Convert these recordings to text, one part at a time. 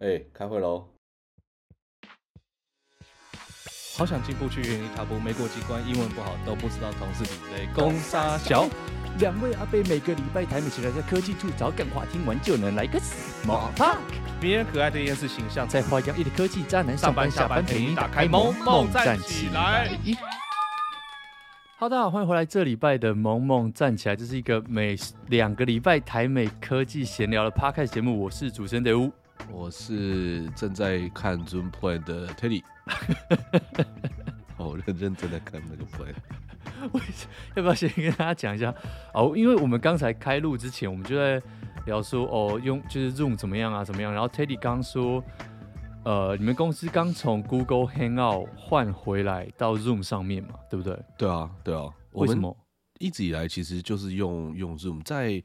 哎、欸，开会喽！好想进步去原地踏步，没过几关，英文不好都不知道同事比雷公杀小。两位阿贝每个礼拜台美起来在科技处找梗话，听完就能来个 small talk。迷人可爱的电视形象，在花样一的科技渣男上班下班陪你打开萌萌站起来。好，大家好，欢迎回来。这礼拜的萌萌站起来，这是一个每两个礼拜台美科技闲聊的 podcast 节目。我是主持人德乌。我是正在看 Zoom Play 的 Teddy，哦，认真正在看那个 Play。我要不要先跟大家讲一下？哦，因为我们刚才开录之前，我们就在聊说，哦，用就是 Zoom 怎么样啊，怎么样？然后 Teddy 刚说，呃，你们公司刚从 Google Hangout 换回来到 Zoom 上面嘛，对不对？对啊，对啊。为什么？一直以来其实就是用用 Zoom，在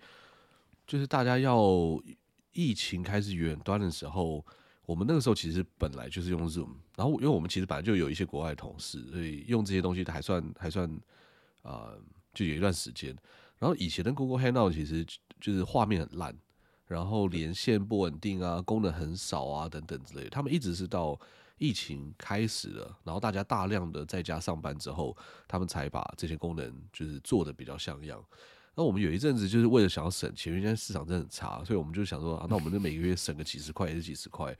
就是大家要。疫情开始远端的时候，我们那个时候其实本来就是用 Zoom，然后因为我们其实本来就有一些国外同事，所以用这些东西还算还算啊、呃，就有一段时间。然后以前的 Google Hangout 其实就是画面很烂，然后连线不稳定啊，功能很少啊等等之类的。他们一直是到疫情开始了，然后大家大量的在家上班之后，他们才把这些功能就是做的比较像样。那我们有一阵子就是为了想要省钱，因为现在市场真的很差，所以我们就想说，那我们就每个月省个几十块也是几十块。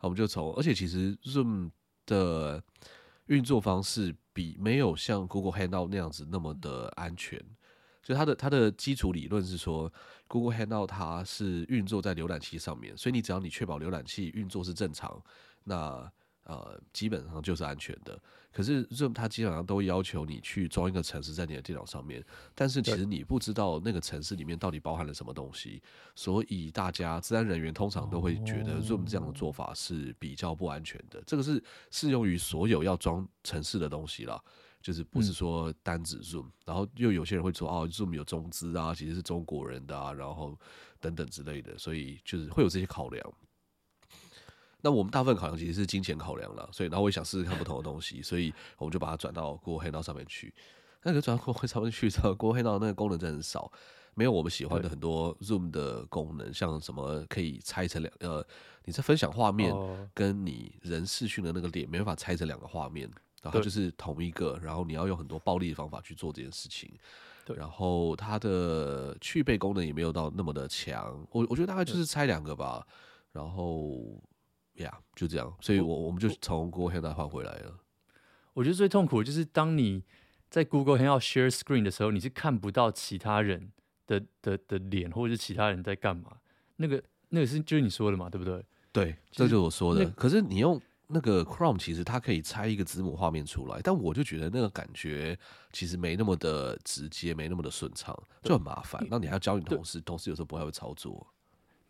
那我们就从，而且其实 Zoom 的运作方式比没有像 Google Hangout 那样子那么的安全。所以它的它的基础理论是说，Google Hangout 它是运作在浏览器上面，所以你只要你确保浏览器运作是正常，那呃基本上就是安全的。可是 Zoom 它基本上都要求你去装一个城市在你的电脑上面，但是其实你不知道那个城市里面到底包含了什么东西，所以大家治安人员通常都会觉得 Zoom 这样的做法是比较不安全的。这个是适用于所有要装城市的东西啦，就是不是说单指 Zoom。然后又有些人会说哦，Zoom 有中资啊，其实是中国人的啊，然后等等之类的，所以就是会有这些考量。那我们大部分考量其实是金钱考量了，所以然后我也想试试看不同的东西，所以我们就把它转到 Google Hangout 上面去。那个转到 Google 上面去之后，Google Hangout 那个功能真的很少，没有我们喜欢的很多 Zoom 的功能，像什么可以拆成两呃，你在分享画面跟你人视讯的那个脸没办法拆成两个画面，然后就是同一个，然后你要用很多暴力的方法去做这件事情。对，然后它的去背功能也没有到那么的强，我我觉得大概就是拆两个吧，然后。呀、yeah，就这样，所以我我们就从 Google Hangout 换回来了。我觉得最痛苦的就是当你在 Google Hangout share screen 的时候，你是看不到其他人的的的脸，或者是其他人在干嘛。那个那个是就是你说的嘛，对不对？对，这就是我说的。可是你用那个 Chrome，其实它可以拆一个子母画面出来，但我就觉得那个感觉其实没那么的直接，没那么的顺畅，就很麻烦。那你还要教你同事，同事有时候不太会操作。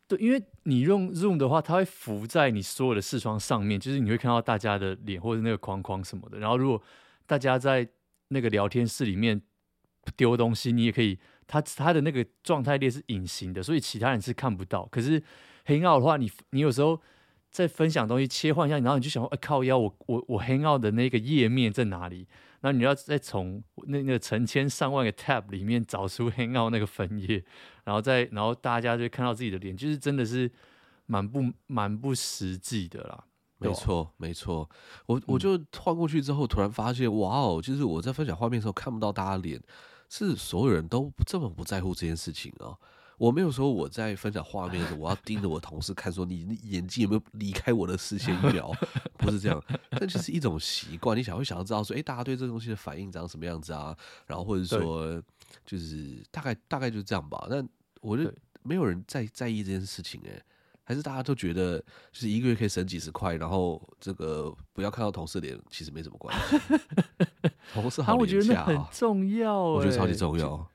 对，因为你用 Zoom 的话，它会浮在你所有的视窗上面，就是你会看到大家的脸或者那个框框什么的。然后如果大家在那个聊天室里面丢东西，你也可以，它它的那个状态列是隐形的，所以其他人是看不到。可是黑曜的话，你你有时候在分享东西，切换一下，然后你就想说，哎靠腰，我我我 Hangout 的那个页面在哪里？然后你要再从那那个成千上万个 Tab 里面找出 Hangout 那个分页。然后再，然后大家就看到自己的脸，就是真的是蛮不蛮不实际的啦。没错，没错。我我就换过去之后，突然发现，哇哦，就是我在分享画面的时候看不到大家脸，是所有人都这么不在乎这件事情啊。我没有说我在分享画面的时候，我要盯着我同事看，说你眼睛有没有离开我的视线一秒，不是这样。但就是一种习惯，你想会想要知道说，哎，大家对这个东西的反应长什么样子啊？然后或者说。就是大概大概就是这样吧，但我觉得没有人在在意这件事情哎、欸，还是大家都觉得就是一个月可以省几十块，然后这个不要看到同事脸，其实没什么关系。同事好廉价、啊，我觉得那很重要、欸，我觉得超级重要。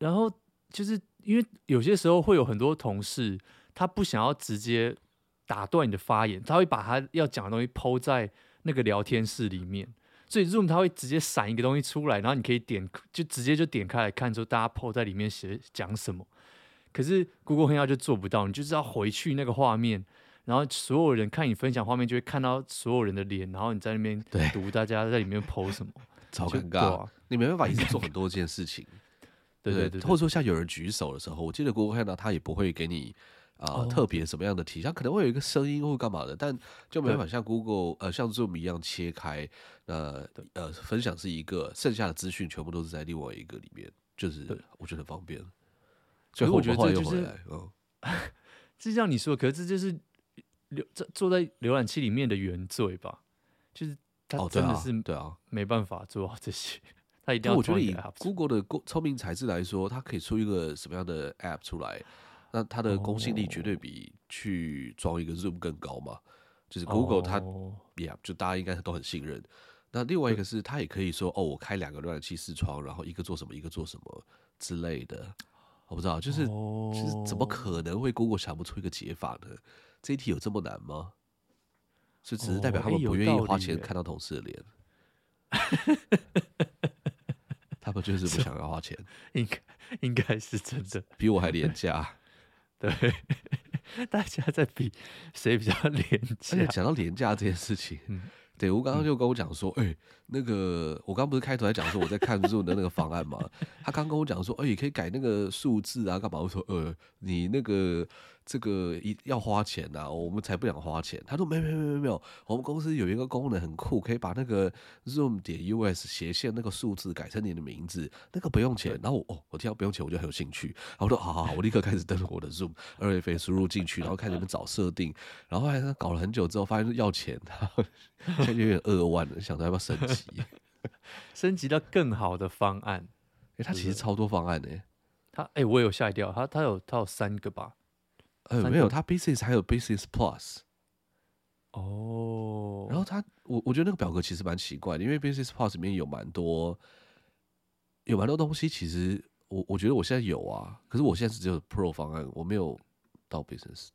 然后就是因为有些时候会有很多同事，他不想要直接打断你的发言，他会把他要讲的东西 po 在那个聊天室里面。所以 Zoom 他会直接闪一个东西出来，然后你可以点，就直接就点开来看，说大家 po 在里面写讲什么。可是 Google Hangout 就做不到，你就是要回去那个画面，然后所有人看你分享画面，就会看到所有人的脸，然后你在那边读大家在里面 po 什么，超尴尬、啊。你没办法一直做很多件事情，对对对，或者说像有人举手的时候，我记得 Google Hangout 它也不会给你。啊、呃、特别什么样的题，它可能会有一个声音或干嘛的，但就没办法像 Google 呃像 Zoom 一样切开，呃呃分享是一个，剩下的资讯全部都是在另外一个里面，就是我觉得很方便。所以我觉得这就是嗯，是像你说，可是这就是留这坐在浏览器里面的原罪吧？就是它真的是对啊，没办法做好这些。它一定要。我觉得以 Google 的聪明才智来说，它可以出一个什么样的 App 出来，那它的公信力绝对比去装一个 Zoom 更高嘛。就是 Google 它，Yeah，就大家应该都很信任。那另外一个是，它也可以说，哦，我开两个浏览器视窗，然后一个做什么，一个做什么之类的。我不知道，就是其实怎么可能会 Google 想不出一个解法呢？这一题有这么难吗？是只是代表他们不愿意花钱看到同事的脸？他们就是不想要花钱，应该应该是真的，比我还廉价。对，大家在比谁比较廉价。而且讲到廉价这件事情，嗯、对我刚刚就跟我讲说，哎、欸，那个我刚不是开头在讲说我在看 Zoom 的那个方案嘛？他刚跟我讲说，哎、欸，可以改那个数字啊，干嘛？我说，呃，你那个。这个一要花钱呐、啊，我们才不想花钱。他说没没没没没有，我们公司有一个功能很酷，可以把那个 Zoom 点 US 斜线那个数字改成你的名字，那个不用钱。然后我哦，我听到不用钱，我就很有兴趣。然后我说好好好，我立刻开始登录我的 Zoom 二 FA 输入进去，然后开始们找设定。然后后来搞了很久之后，发现要钱，现在有点扼腕了，想着要不要升级，升级到更好的方案。哎，他其实超多方案呢。他哎，我有吓一跳，他他有他有三个吧。呃，没有，它 Business 还有 Business Plus，哦，然后它，我我觉得那个表格其实蛮奇怪的，因为 Business Plus 里面有蛮多，有蛮多东西，其实我我觉得我现在有啊，可是我现在是只有 Pro 方案，我没有到 Business，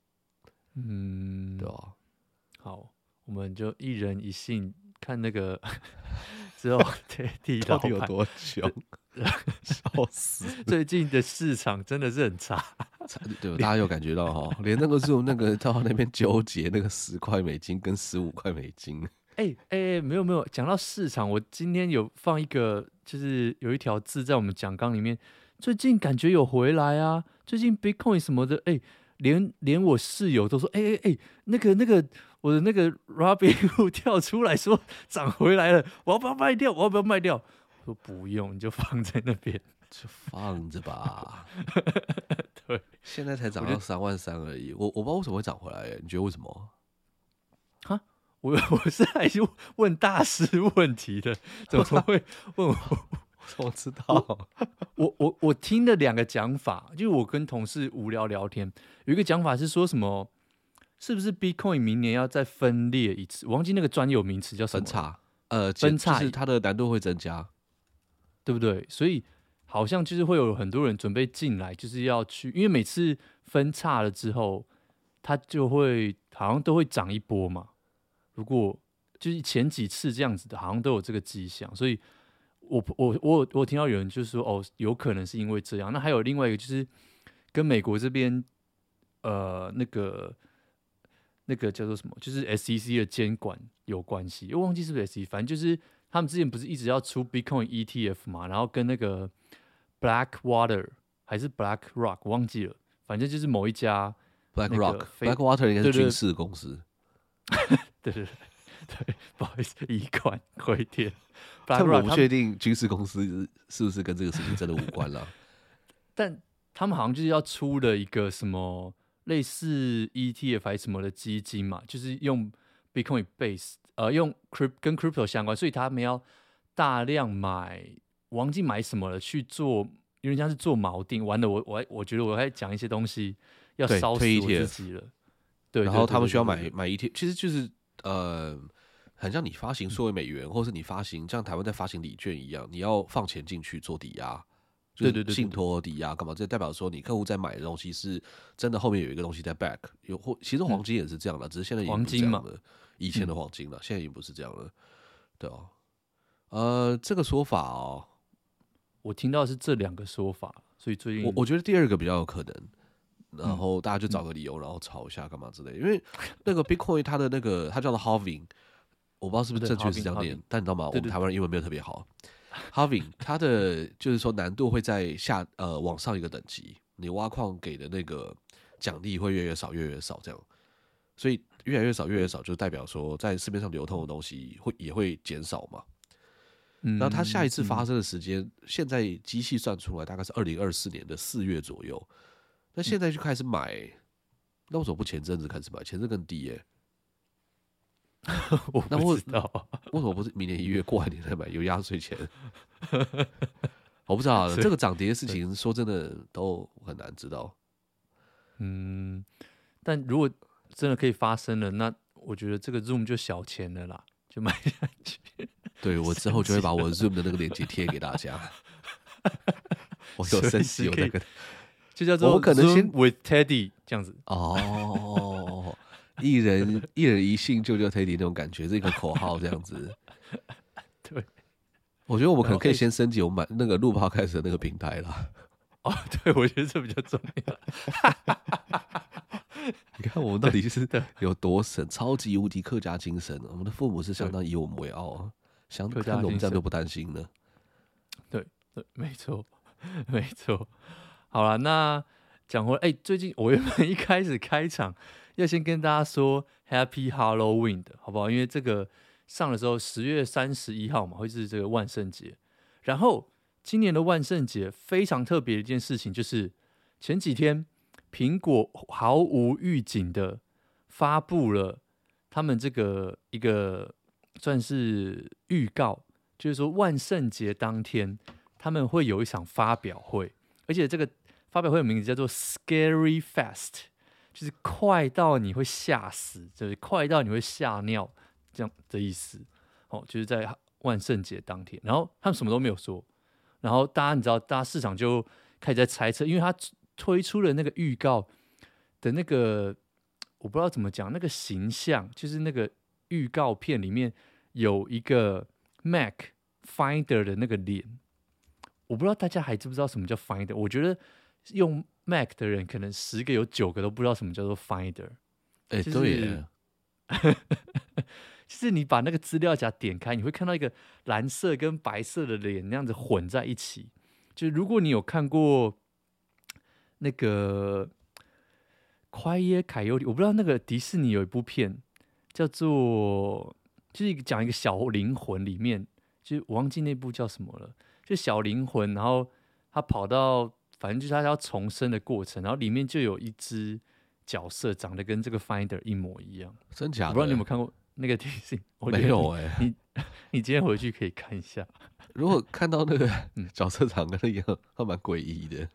嗯，对吧，好，我们就一人一信，看那个 之后第一道有多久。笑死！最近的市场真的是很差，对，大家有感觉到哈？连那个 Zoom 那个到那边纠结那个十块美金跟十五块美金。哎哎、欸，没有没有，讲到市场，我今天有放一个，就是有一条字在我们讲纲里面。最近感觉有回来啊，最近 Bitcoin 什么的，哎、欸，连连我室友都说，哎哎哎，那个那个我的那个 Robinhood 跳出来说涨回来了，我要不要卖掉？我要不要卖掉？我说不用，你就放在那边，就放着吧。对，现在才涨到三万三而已，我我不知道为什么会涨回来，你觉得为什么？哈，我我是来问大师问题的，怎么会问我？我，我知道，我我我听了两个讲法，就是我跟同事无聊聊天，有一个讲法是说什么，是不是 Bitcoin 明年要再分裂一次？我忘记那个专有名词叫什么？分叉，呃，分叉，就是它的难度会增加。对不对？所以好像就是会有很多人准备进来，就是要去，因为每次分叉了之后，它就会好像都会涨一波嘛。如果就是前几次这样子的，好像都有这个迹象。所以我我我我听到有人就说，哦，有可能是因为这样。那还有另外一个就是跟美国这边呃那个那个叫做什么，就是 SEC 的监管有关系。我忘记是不是 SEC，反正就是。他们之前不是一直要出 Bitcoin ETF 嘛，然后跟那个 Blackwater 还是 BlackRock 忘记了，反正就是某一家 BlackRock，Blackwater 应该是军事公司。对对对对，不好意思，移管回天。但我不确定军事公司是不是跟这个事情真的无关了。但他们好像就是要出了一个什么类似 ETF 还是什么的基金嘛，就是用 Bitcoin base。呃，用 crypt 跟 crypto 相关，所以他们要大量买，忘记买什么了去做，因为像是做锚定。完了，我我我觉得我还讲一些东西要烧死我自己了。对，然后他们需要买买一天，其实就是呃，很像你发行数位美元，嗯、或是你发行像台湾在发行礼券一样，你要放钱进去做抵押，对对对，信托抵押干嘛？这代表说你客户在买的东西是真的，后面有一个东西在 back，有或其实黄金也是这样的，嗯、只是现在黄金嘛。以前的黄金了，嗯、现在已经不是这样了，对哦，呃，这个说法哦，我听到是这两个说法，所以最近我我觉得第二个比较有可能，然后大家就找个理由，然后吵一下干嘛之类因为那个 Bitcoin 它的那个它叫做 Halving，我不知道是不是正确是这样念，但你知道吗？我们台湾人英文没有特别好，Halving 它的就是说难度会在下呃往上一个等级，你挖矿给的那个奖励会越来越少，越来越少这样。所以越来越少，越来越少，就代表说在市面上流通的东西会也会减少嘛。嗯，那它下一次发生的时间，嗯、现在机器算出来大概是二零二四年的四月左右。那现在就开始买，嗯、那为什么不前阵子开始买？前阵更低耶、欸。我不知道 为什么不是明年一月过完年再买？有压岁钱？我不知道这个涨跌的事情，说真的都很难知道。嗯，但如果真的可以发生了，那我觉得这个 Zoom 就小钱了啦，就买下去。对，我之后就会把我 Zoom 的那个链接贴给大家。我有生气，有那个，就叫做我可能先 with Teddy 这样子。哦，一人一人一信，救救 Teddy 那种感觉，这个口号这样子。对，我觉得我们可能可以先升级我们买那个录 Podcast 的那个平台了。哦，对，我觉得这比较重要。你看我们到底是有多神，超级无敌客家精神。我们的父母是相当以我们为傲啊，相看我们这样都不担心呢。对对，没错没错。好了，那讲回来，哎、欸，最近我原本一开始开场要先跟大家说 Happy Halloween 的好不好？因为这个上的时候十月三十一号嘛，会是这个万圣节。然后今年的万圣节非常特别的一件事情，就是前几天。苹果毫无预警的发布了他们这个一个算是预告，就是说万圣节当天他们会有一场发表会，而且这个发表会的名字叫做 Scary Fest，就是快到你会吓死，就是快到你会吓尿这样的意思。哦，就是在万圣节当天，然后他们什么都没有说，然后大家你知道，大家市场就开始在猜测，因为他。推出了那个预告的那个，我不知道怎么讲，那个形象就是那个预告片里面有一个 Mac Finder 的那个脸，我不知道大家还知不知道什么叫 Finder？我觉得用 Mac 的人可能十个有九个都不知道什么叫做 Finder。哎，对，就是你把那个资料夹点开，你会看到一个蓝色跟白色的脸那样子混在一起。就如果你有看过。那个《快耶凯尤里》，我不知道那个迪士尼有一部片叫做，就是讲一个小灵魂里面，就是我忘记那部叫什么了，就小灵魂，然后他跑到，反正就是他要重生的过程，然后里面就有一只角色长得跟这个 Finder 一模一样，真假的？我不知道你有没有看过那个电视？我？没有哎、欸，你你今天回去可以看一下，如果看到那个角色长得一样，还蛮诡异的。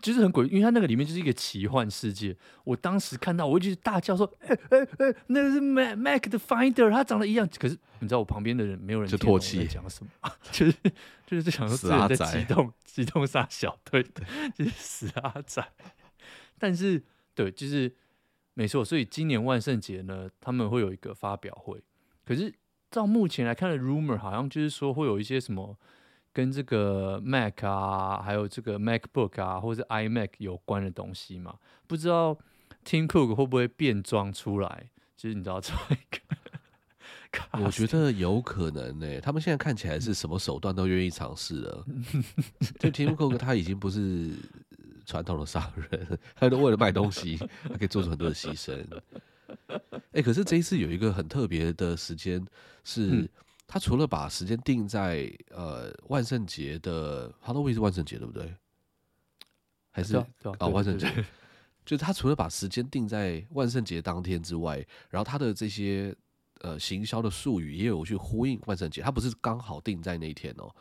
就是很诡异，因为它那个里面就是一个奇幻世界。我当时看到，我就大叫说：“哎哎哎，那个是 Mac Mac 的 Finder，它长得一样。”可是你知道，我旁边的人没有人就唾弃讲什么，就是就是在想说自己在激动激动杀小，队对，就是死阿仔。但是对，就是没错。所以今年万圣节呢，他们会有一个发表会。可是照目前来看的 rumor，好像就是说会有一些什么。跟这个 Mac 啊，还有这个 MacBook 啊，或者 iMac 有关的东西嘛？不知道 Tim Cook 会不会变装出来？就是你知道这个，我觉得有可能呢、欸。他们现在看起来是什么手段都愿意尝试了。就 Tim Cook 他已经不是传统的商人，他都为了卖东西，他可以做出很多的牺牲。哎、欸，可是这一次有一个很特别的时间是。嗯他除了把时间定在呃万圣节的，Halloween 是万圣节对不对？还是啊、哦、万圣节？就是他除了把时间定在万圣节当天之外，然后他的这些呃行销的术语也有去呼应万圣节，他不是刚好定在那一天哦。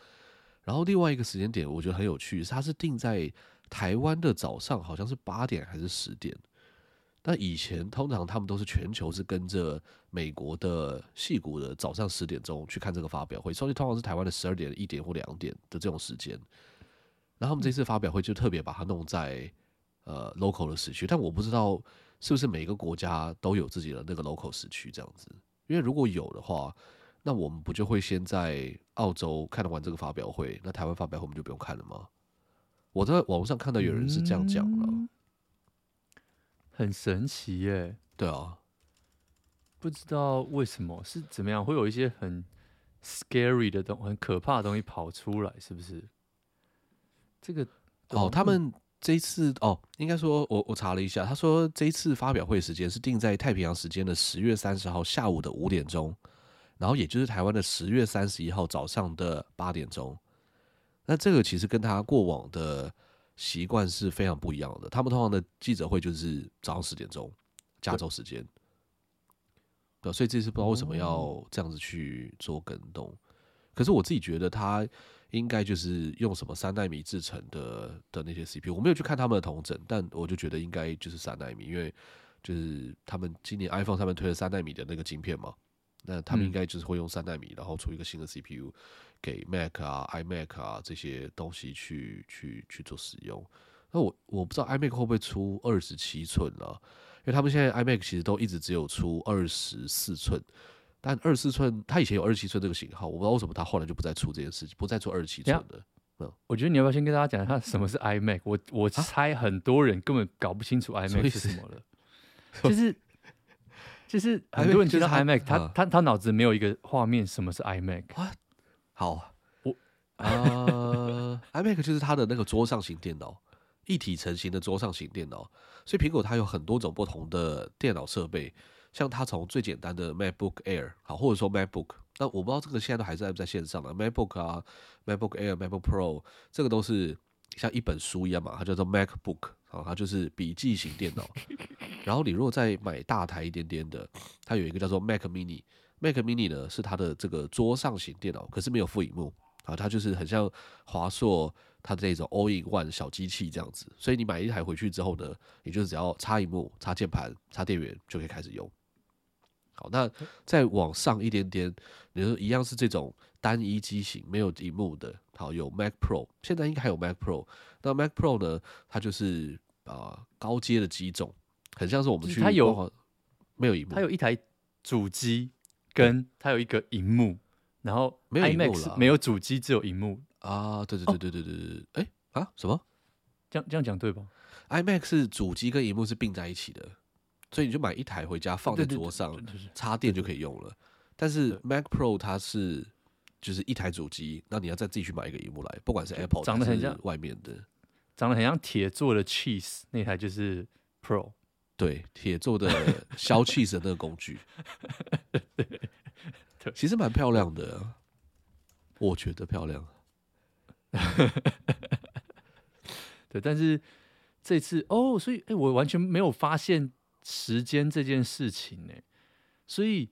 然后另外一个时间点我觉得很有趣，是他是定在台湾的早上，好像是八点还是十点。那以前通常他们都是全球是跟着美国的戏股的早上十点钟去看这个发表会，所以通常是台湾的十二点、一点或两点的这种时间。然后他们这次发表会就特别把它弄在呃 local 的时区，但我不知道是不是每个国家都有自己的那个 local 时区这样子。因为如果有的话，那我们不就会先在澳洲看完这个发表会，那台湾发表会我们就不用看了吗？我在网上看到有人是这样讲了。很神奇耶，对啊，不知道为什么是怎么样，会有一些很 scary 的东，很可怕的东西跑出来，是不是？这个哦，他们这一次哦，应该说我我查了一下，他说这一次发表会时间是定在太平洋时间的十月三十号下午的五点钟，然后也就是台湾的十月三十一号早上的八点钟。那这个其实跟他过往的习惯是非常不一样的。他们通常的记者会就是早上十点钟，加州时间。对，所以这次不知道为什么要这样子去做更动。可是我自己觉得他。应该就是用什么三纳米制成的的那些 CPU，我没有去看他们的同整，但我就觉得应该就是三纳米，因为就是他们今年 iPhone 上面推了三纳米的那个晶片嘛，那他们应该就是会用三纳米，然后出一个新的 CPU 给 Mac 啊、iMac 啊这些东西去去去做使用。那我我不知道 iMac 会不会出二十七寸了，因为他们现在 iMac 其实都一直只有出二十四寸。但二十四寸，它以前有二十七寸这个型号，我不知道为什么它后来就不再出这件事情，不再出二十七寸的。嗯，我觉得你要不要先跟大家讲一下什么是 iMac？我我猜很多人根本搞不清楚 iMac 是什么了。就是就是很多人知道 iMac，他他他脑子没有一个画面，什么是 iMac？好，我 呃，iMac 就是它的那个桌上型电脑，一体成型的桌上型电脑。所以苹果它有很多种不同的电脑设备。像它从最简单的 MacBook Air 好，或者说 MacBook，那我不知道这个现在都还在不在线上啊 MacBook 啊，MacBook Air、MacBook Pro，这个都是像一本书一样嘛，它叫做 MacBook，好，它就是笔记型电脑。然后你如果再买大台一点点的，它有一个叫做 Mac Mini，Mac Mini 呢是它的这个桌上型电脑，可是没有副荧幕啊，它就是很像华硕它的这种 All-in-One 小机器这样子。所以你买一台回去之后呢，你就只要插荧幕、插键盘、插电源就可以开始用。好，那再往上一点点，你说一样是这种单一机型，没有荧幕的。好，有 Mac Pro，现在应该还有 Mac Pro。那 Mac Pro 呢？它就是啊、呃、高阶的机种，很像是我们去。它有没有荧幕？它有一台主机，跟它有一个荧幕，然后 IMAX 没有主机，只有荧幕啊。对对对对对对对，哎、啊什么？这样这样讲对吧？IMAX 是主机跟荧幕是并在一起的。所以你就买一台回家放在桌上，插电就可以用了。但是 Mac Pro 它是就是一台主机，那你要再自己去买一个荧幕来，不管是 Apple 长得很像外面的，长得很像铁做的 cheese 那台就是 Pro，对，铁做的削 cheese 的那个工具，其实蛮漂亮的，我觉得漂亮。对，但是这次哦，所以哎、欸，我完全没有发现。时间这件事情呢，所以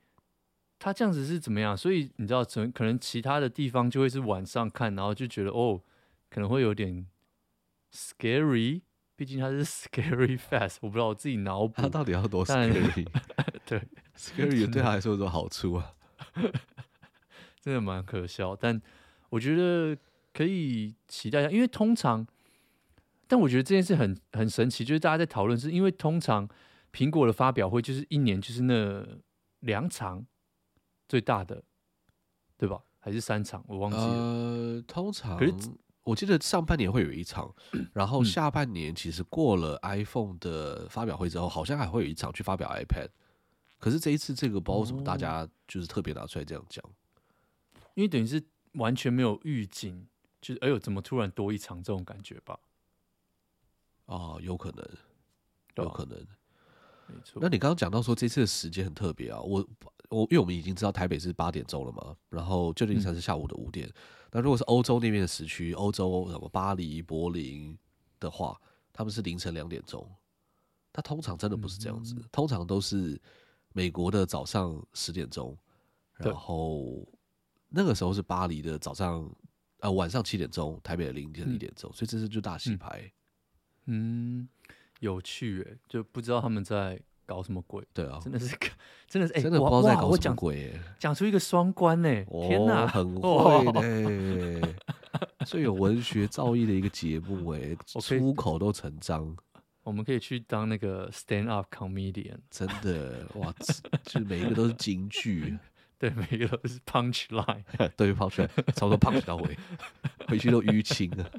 他这样子是怎么样？所以你知道，可能可能其他的地方就会是晚上看，然后就觉得哦，可能会有点 scary，毕竟它是 scary fast，我不知道我自己脑补他到底要多 scary？对，scary 对他来说有什么好处啊？真的蛮可笑，但我觉得可以期待一下，因为通常，但我觉得这件事很很神奇，就是大家在讨论，是因为通常。苹果的发表会就是一年就是那两场最大的，对吧？还是三场？我忘记了。呃，通常，可是我记得上半年会有一场，然后下半年其实过了 iPhone 的发表会之后，好像还会有一场去发表 iPad。可是这一次这个不知道为什么大家就是特别拿出来这样讲，因为等于是完全没有预警，就是哎呦，怎么突然多一场这种感觉吧？啊，有可能，有可能。没错，那你刚刚讲到说这次的时间很特别啊，我我因为我们已经知道台北是八点钟了嘛，然后旧金山是下午的五点，嗯、那如果是欧洲那边的时区，欧洲什么巴黎、柏林的话，他们是凌晨两点钟，他通常真的不是这样子，嗯、通常都是美国的早上十点钟，然后那个时候是巴黎的早上呃晚上七点钟，台北的凌晨一点钟，嗯、所以这次就大洗牌，嗯。嗯有趣诶，就不知道他们在搞什么鬼。对啊，真的是，真的是，哎，真的不知道在搞什么鬼。讲出一个双关呢，天哪，很会呢，最有文学造诣的一个节目哎，出口都成章。我们可以去当那个 stand up comedian，真的哇，就是每一个都是金句，对，每一个都是 punch line，对，punch line，差不多 punch 到位，回去都淤青了。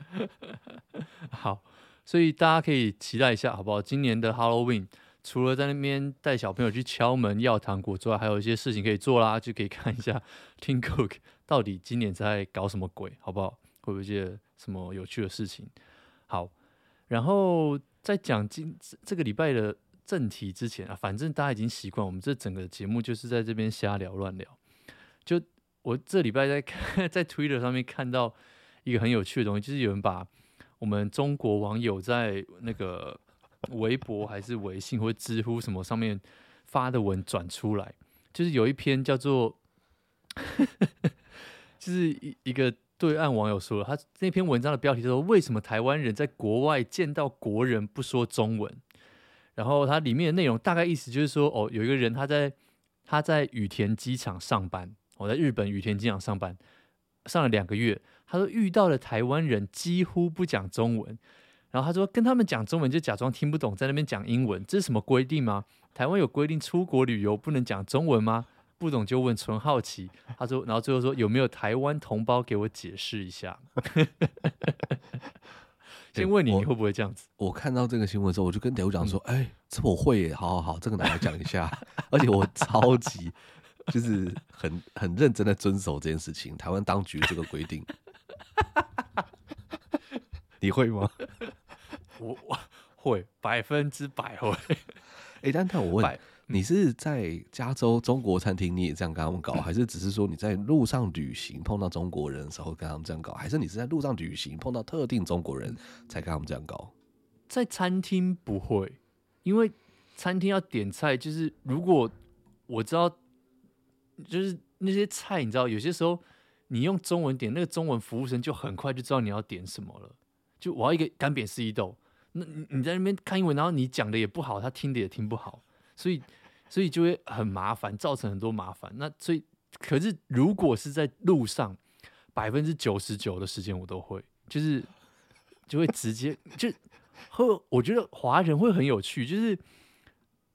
好。所以大家可以期待一下，好不好？今年的 Halloween 除了在那边带小朋友去敲门要糖果之外，还有一些事情可以做啦，就可以看一下 Tim Cook 到底今年在搞什么鬼，好不好？会不会一些什么有趣的事情？好，然后在讲今这个礼拜的正题之前啊，反正大家已经习惯我们这整个节目就是在这边瞎聊乱聊。就我这礼拜在看 在 Twitter 上面看到一个很有趣的东西，就是有人把我们中国网友在那个微博还是微信或知乎什么上面发的文转出来，就是有一篇叫做，是一一个。对岸网友说了，他那篇文章的标题说：“为什么台湾人在国外见到国人不说中文？”然后它里面的内容大概意思就是说：“哦，有一个人他在他在羽田机场上班，我、哦、在日本羽田机场上班，上了两个月。他说遇到了台湾人几乎不讲中文，然后他说跟他们讲中文就假装听不懂，在那边讲英文，这是什么规定吗？台湾有规定出国旅游不能讲中文吗？”不懂就问，纯好奇。他说，然后最后说有没有台湾同胞给我解释一下？先问你，你会不会这样子？我，看到这个新闻之后，我就跟德武讲说：“哎、嗯欸，这我会耶，好好好，这个拿来讲一下。”而且我超级就是很很认真的遵守这件事情，台湾当局这个规定。你会吗？我我会百分之百会。哎、欸，但但我问。你是在加州中国餐厅，你也这样跟他们搞，还是只是说你在路上旅行碰到中国人的时候跟他们这样搞，还是你是在路上旅行碰到特定中国人才跟他们这样搞？在餐厅不会，因为餐厅要点菜，就是如果我知道，就是那些菜，你知道，有些时候你用中文点，那个中文服务生就很快就知道你要点什么了。就我要一个干煸四季豆，那你你在那边看英文，然后你讲的也不好，他听的也听不好。所以，所以就会很麻烦，造成很多麻烦。那所以，可是如果是在路上，百分之九十九的时间我都会，就是就会直接就和我觉得华人会很有趣，就是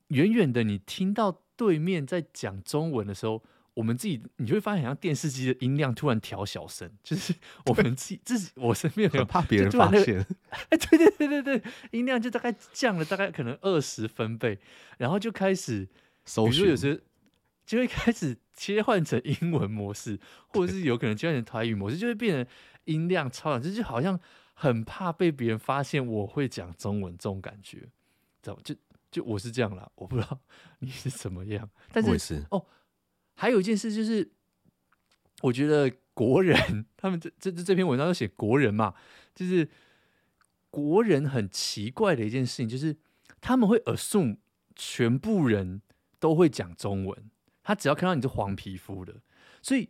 远远的你听到对面在讲中文的时候。我们自己，你就会发现，好像电视机的音量突然调小声，就是我们自己自己，我身边很怕别人发现。哎，对对对对对，音量就大概降了大概可能二十分贝，然后就开始，比如说有时候就会开始切换成英文模式，或者是有可能切换成台语模式，就会变成音量超小，就好像很怕被别人发现我会讲中文这种感觉，知道就就我是这样啦，我不知道你是怎么样，但是，是。哦。还有一件事就是，我觉得国人他们这这这篇文章都写国人嘛，就是国人很奇怪的一件事情，就是他们会 assume 全部人都会讲中文，他只要看到你是黄皮肤的，所以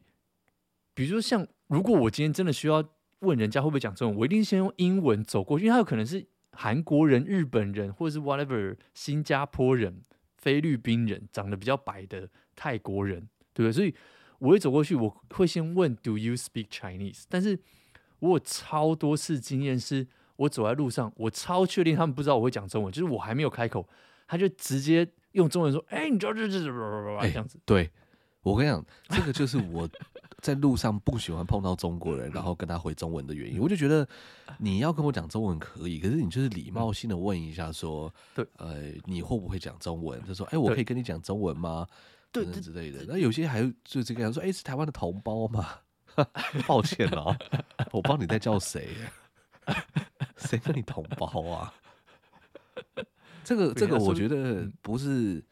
比如说像如果我今天真的需要问人家会不会讲中文，我一定先用英文走过去，因为他有可能是韩国人、日本人或者是 whatever 新加坡人、菲律宾人，长得比较白的泰国人。对不对？所以我会走过去，我会先问 “Do you speak Chinese？” 但是我有超多次经验是，我走在路上，我超确定他们不知道我会讲中文，就是我还没有开口，他就直接用中文说：“哎，你知道这这这这样子。”对，我跟你讲，这个就是我在路上不喜欢碰到中国人，然后跟他回中文的原因。我就觉得你要跟我讲中文可以，可是你就是礼貌性的问一下，说：“对，呃，你会不会讲中文？”他说：“哎，我可以跟你讲中文吗？”对之类的，那有些还就这个样说，哎、欸，是台湾的同胞嘛？抱歉哦，我不知道你在叫谁，谁跟你同胞啊？这个这个，我觉得不是，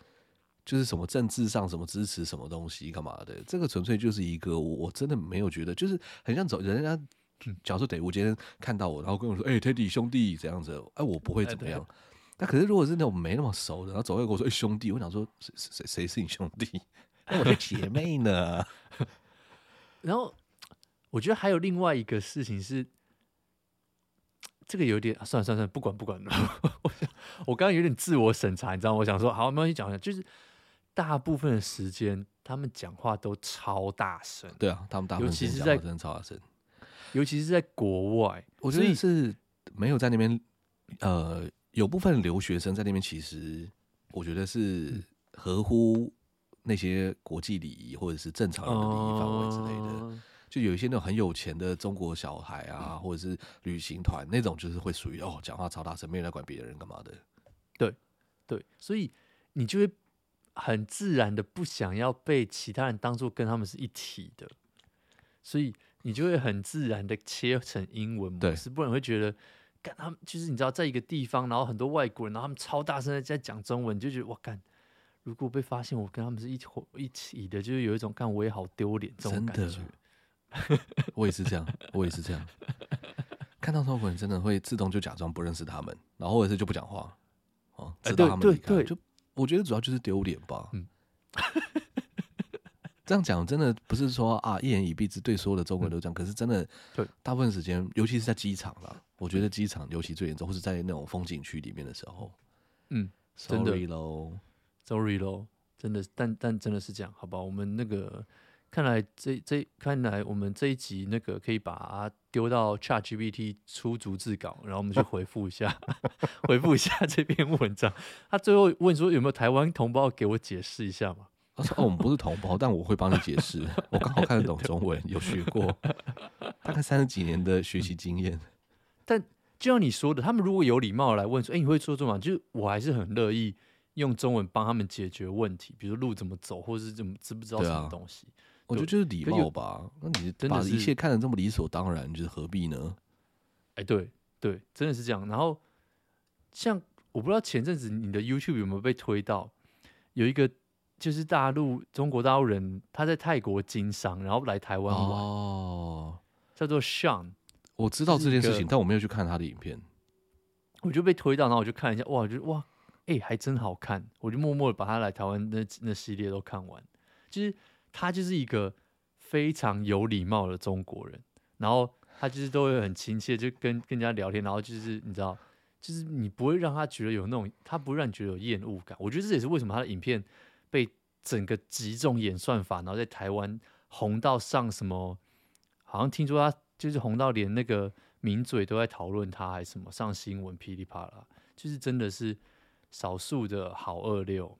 就是什么政治上什么支持什么东西干嘛的？这个纯粹就是一个，我真的没有觉得，就是很像走人家，假如说对我今天看到我，然后跟我说，哎、欸，Teddy 兄弟这样子，哎，我不会怎么样。那可是，如果是那种没那么熟的，然后走过来跟我说：“哎、欸，兄弟！”我想说，谁谁谁是你兄弟？那我的姐妹呢？然后我觉得还有另外一个事情是，这个有点、啊、算了算了算了，不管不管了。我我刚刚有点自我审查，你知道吗？我想说，好，没关系，讲一下。就是大部分的时间，他们讲话都超大声。对啊，他们大部分时间讲话真的超大声，尤其是在国外，我觉得是没有在那边呃。有部分留学生在那边，其实我觉得是合乎那些国际礼仪或者是正常人的礼仪范围之类的。就有一些那种很有钱的中国小孩啊，或者是旅行团那种，就是会属于哦，讲话超大声，没人来管别人干嘛的。对对，所以你就会很自然的不想要被其他人当做跟他们是一体的，所以你就会很自然的切成英文模式，不然会觉得。干他们就是你知道，在一个地方，然后很多外国人，然后他们超大声的在讲中文，你就觉得哇干，如果被发现我跟他们是一伙一起的，就是有一种干我也好丢脸这种感觉。我也是这样，我也是这样。看到中国人真的会自动就假装不认识他们，然后或者是就不讲话，哦，知道他们离开。欸、对对对，就我觉得主要就是丢脸吧。嗯，这样讲真的不是说啊一言以蔽之，对所有的中国人都这样。嗯、可是真的，对大部分时间，尤其是在机场啦，我觉得机场尤其最严重，或是在那种风景区里面的时候，嗯，sorry 喽，sorry 喽，真的，但但真的是这样，好吧？我们那个。看来这这看来我们这一集那个可以把它丢到 ChatGPT 出逐字稿，然后我们去回复一下，回复一下这篇文章。他最后问说有没有台湾同胞给我解释一下嘛？他说哦，我们不是同胞，但我会帮你解释。我刚好看得懂中文，有学过，大概三十几年的学习经验。但就像你说的，他们如果有礼貌来问说，哎、欸，你会说中文？就是我还是很乐意用中文帮他们解决问题，比如路怎么走，或者是怎么知不知道什么东西。我觉得就是礼貌吧。那你把一切看得这么理所当然，就是何必呢？哎，对对，真的是这样。然后，像我不知道前阵子你的 YouTube 有没有被推到，有一个就是大陆中国大陆人，他在泰国经商，然后来台湾玩，哦，叫做 Sean。我知道这件事情，但我没有去看他的影片。我就被推到，然后我就看一下，哇，就哇，哎，还真好看。我就默默的把他来台湾那那系列都看完，就是。他就是一个非常有礼貌的中国人，然后他就是都会很亲切，就跟跟人家聊天，然后就是你知道，就是你不会让他觉得有那种，他不会让你觉得有厌恶感。我觉得这也是为什么他的影片被整个集中演算法，然后在台湾红到上什么，好像听说他就是红到连那个名嘴都在讨论他，还是什么上新闻噼里啪啦，就是真的是少数的好二六。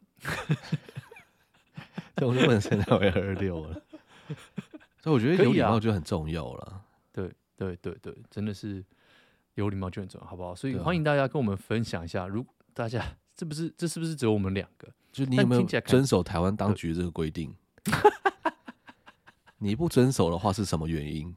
我就本身在为二六了，所以我觉得有礼貌就很重要了。啊、对对对对，真的是有礼貌就很重要，好不好？所以欢迎大家跟我们分享一下，如 大家这不是这是不是只有我们两个？就是你有没有遵守台湾当局这个规定？你不遵守的话是什么原因？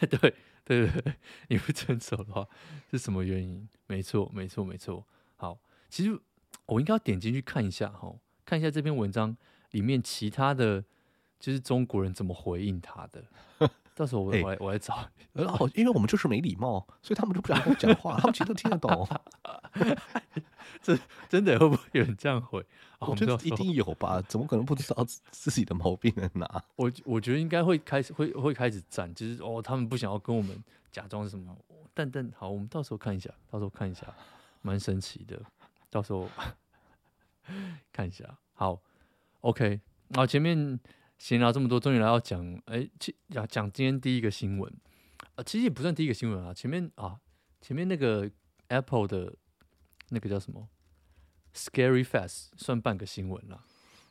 对对对对，你不遵守的话是什么原因？没错没错没错。好，其实我应该要点进去看一下哈，看一下这篇文章。里面其他的就是中国人怎么回应他的，到时候我我来我来找，哦，因为我们就是没礼貌，所以他们就不想跟我讲话，他们其实都听得懂。这真的会不会有人这样回？我觉得一定有吧，怎么可能不知道自己的毛病在哪？我我觉得应该会开始会会开始站，就是哦，他们不想要跟我们假装什么，但但好，我们到时候看一下，到时候看一下，蛮神奇的，到时候看一下，好。OK，啊前面闲聊这么多，终于来到讲，哎，讲讲今天第一个新闻，啊，其实也不算第一个新闻啊，前面啊，前面那个 Apple 的那个叫什么 Scary Fast 算半个新闻了，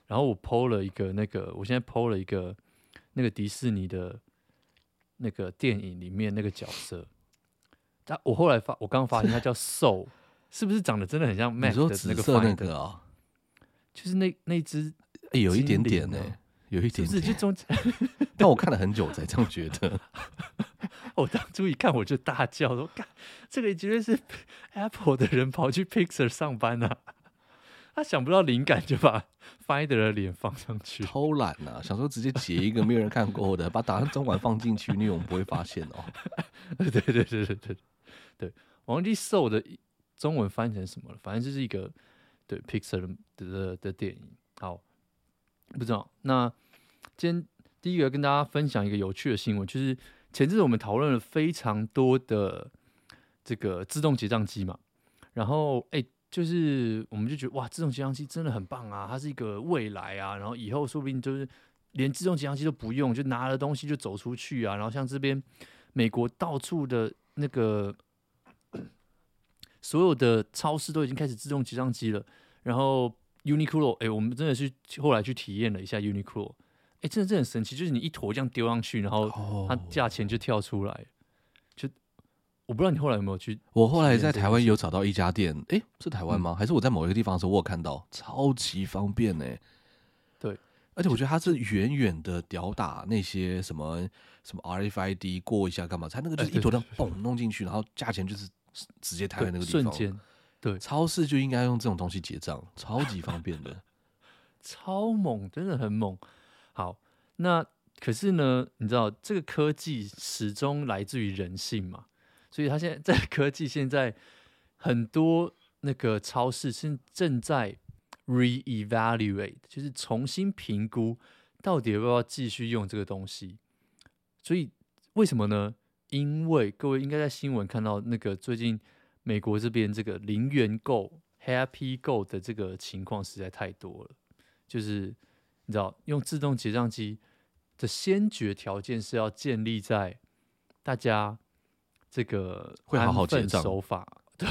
然后我 PO 了一个那个，我现在 PO 了一个那个迪士尼的那个电影里面那个角色，他我后来发，我刚刚发现他叫 Soul，是不是长得真的很像 Mac 的那个发音的啊？就是那那只。欸、有一点点呢、欸，有一点点。就中间，但我看了很久才这样觉得。我当初一看我就大叫说：“干，这个绝对是 Apple 的人跑去 Pixar 上班啊！”他想不到灵感就把 Finder 的脸放上去，偷懒啊！想说直接截一个没有人看过的，把打算中文放进去，因为我们不会发现哦。对对对对对对，忘记 Soul 的中文翻译成什么了，反正就是一个对 Pixar 的的的电影。好。不知道。那今天第一个跟大家分享一个有趣的新闻，就是前阵子我们讨论了非常多的这个自动结账机嘛，然后哎、就是我们就觉得哇，自动结账机真的很棒啊，它是一个未来啊，然后以后说不定就是连自动结账机都不用，就拿了东西就走出去啊，然后像这边美国到处的那个 所有的超市都已经开始自动结账机了，然后。Uniqlo，哎、欸，我们真的是后来去体验了一下 Uniqlo，哎、欸，真的真的很神奇，就是你一坨这样丢上去，然后它价钱就跳出来。Oh. 就我不知道你后来有没有去？我后来在台湾有找到一家店，哎、欸，是台湾吗？嗯、还是我在某一个地方的时候，我有看到，超级方便呢。对，而且我觉得它是远远的吊打那些什么什么 RFID 过一下干嘛？它那个就是一坨这样嘣弄进去，然后价钱就是直接摊在那个地方，瞬间，对，超市就应该用这种东西结账，超级方便的，超猛，真的很猛。好，那可是呢，你知道这个科技始终来自于人性嘛？所以他现在在 科技现在很多那个超市是正在 re-evaluate，就是重新评估到底要不要继续用这个东西。所以为什么呢？因为各位应该在新闻看到那个最近美国这边这个零元购 Happy Go 的这个情况实在太多了。就是你知道，用自动结账机的先决条件是要建立在大家这个会好好结账手法，对，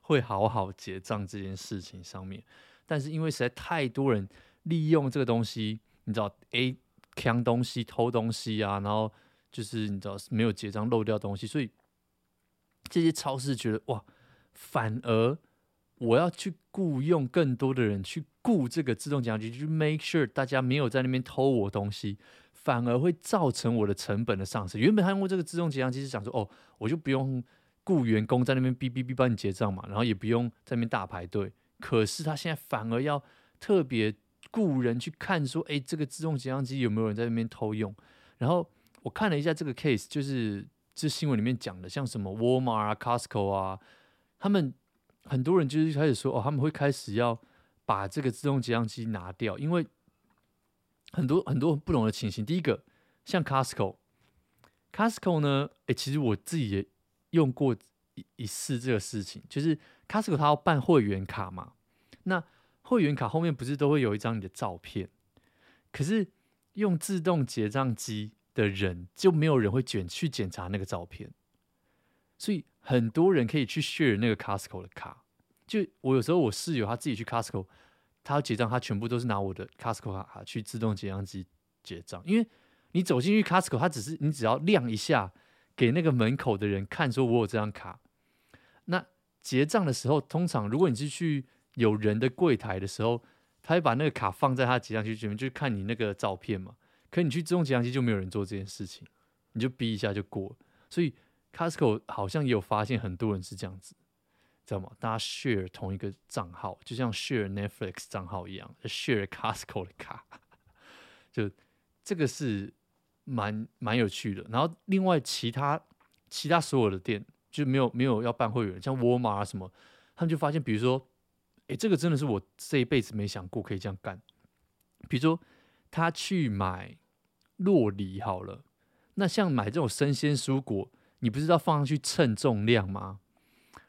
会好好结账这件事情上面。但是因为实在太多人利用这个东西，你知道，A 抢东西、偷东西啊，然后。就是你知道没有结账漏掉东西，所以这些超市觉得哇，反而我要去雇佣更多的人去雇这个自动结账机，去 make sure 大家没有在那边偷我东西，反而会造成我的成本的上升。原本他用过这个自动结账机是想说，哦，我就不用雇员工在那边哔哔哔帮你结账嘛，然后也不用在那边大排队。可是他现在反而要特别雇人去看说，哎，这个自动结账机有没有人在那边偷用，然后。我看了一下这个 case，就是这新闻里面讲的，像什么 Walmart 啊、Costco 啊，他们很多人就是开始说，哦，他们会开始要把这个自动结账机拿掉，因为很多很多不同的情形。第一个，像 Costco，Costco 呢，诶，其实我自己也用过一一次这个事情，就是 Costco 它要办会员卡嘛，那会员卡后面不是都会有一张你的照片，可是用自动结账机。的人就没有人会卷去检查那个照片，所以很多人可以去 share 那个 Costco 的卡。就我有时候我室友他自己去 Costco，他要结账，他全部都是拿我的 Costco 卡去自动结账机结账。因为你走进去 Costco，他只是你只要亮一下给那个门口的人看，说我有这张卡。那结账的时候，通常如果你是去有人的柜台的时候，他会把那个卡放在他结账机前面，就看你那个照片嘛。可你去自动结账机就没有人做这件事情，你就逼一下就过。所以 Costco 好像也有发现很多人是这样子，知道吗？大家 share 同一个账号，就像 share Netflix 账号一样，share Costco 的卡，就这个是蛮蛮有趣的。然后另外其他其他所有的店就没有没有要办会员，像 Walmart 什么，他们就发现，比如说，诶，这个真的是我这一辈子没想过可以这样干，比如说。他去买洛梨好了，那像买这种生鲜蔬果，你不是要放上去称重量吗？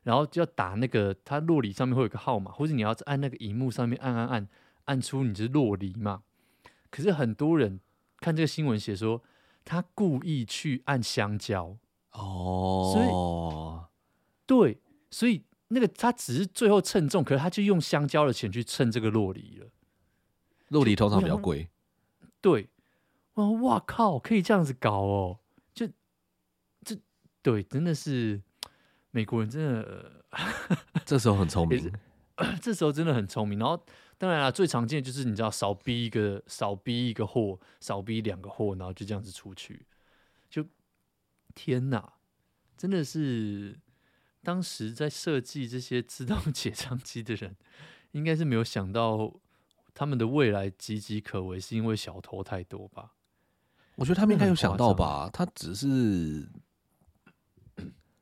然后就要打那个，他洛梨上面会有一个号码，或者你要按那个荧幕上面按按按，按出你是洛梨嘛。可是很多人看这个新闻写说，他故意去按香蕉哦，所以对，所以那个他只是最后称重，可是他就用香蕉的钱去称这个洛梨了。洛梨通常比较贵。对，我哇靠，可以这样子搞哦！就这对，真的是美国人，真的 这时候很聪明，这时候真的很聪明。然后当然了，最常见就是你知道，少逼一个，少逼一个货，少逼两个货，然后就这样子出去。就天哪，真的是当时在设计这些自动 结账机的人，应该是没有想到。他们的未来岌岌可危，是因为小偷太多吧？我觉得他们应该有想到吧。他只是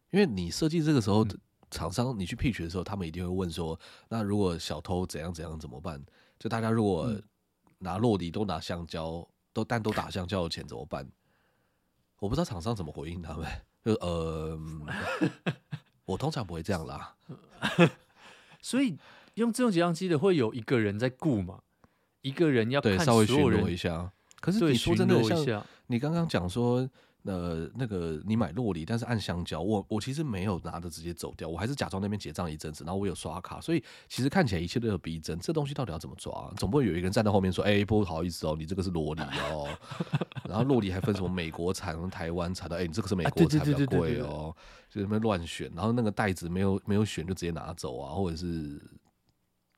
因为你设计这个时候，厂商你去 pitch 的时候，他们一定会问说：那如果小偷怎样怎样怎么办？就大家如果拿落地都拿橡胶，都但都打橡胶的钱怎么办？我不知道厂商怎么回应他们。就呃，我通常不会这样啦。所以用自动结账机的会有一个人在顾嘛？一个人要看对，稍微巡逻一下。可是你说真的，像你刚刚讲说，呃，那个你买洛梨，但是按香蕉，我我其实没有拿着直接走掉，我还是假装那边结账一阵子，然后我有刷卡，所以其实看起来一切都有逼真。这东西到底要怎么抓？总不会有一个人站在后面说：“哎、欸，不好意思哦，你这个是洛梨哦。” 然后洛梨还分什么美国产、台湾产的？哎、欸，你这个是美国产比较贵哦，就那边乱选，然后那个袋子没有没有选就直接拿走啊，或者是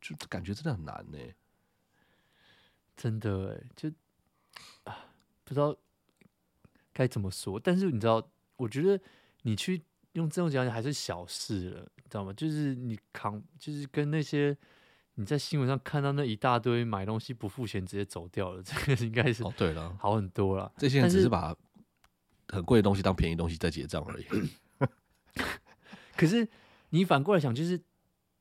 就感觉真的很难呢。真的哎，就啊，不知道该怎么说。但是你知道，我觉得你去用自动结账机还是小事了，你知道吗？就是你扛，就是跟那些你在新闻上看到那一大堆买东西不付钱直接走掉了，这个应该是哦，对了，好很多了。这些人只是把很贵的东西当便宜东西在结账而已。可是你反过来想，就是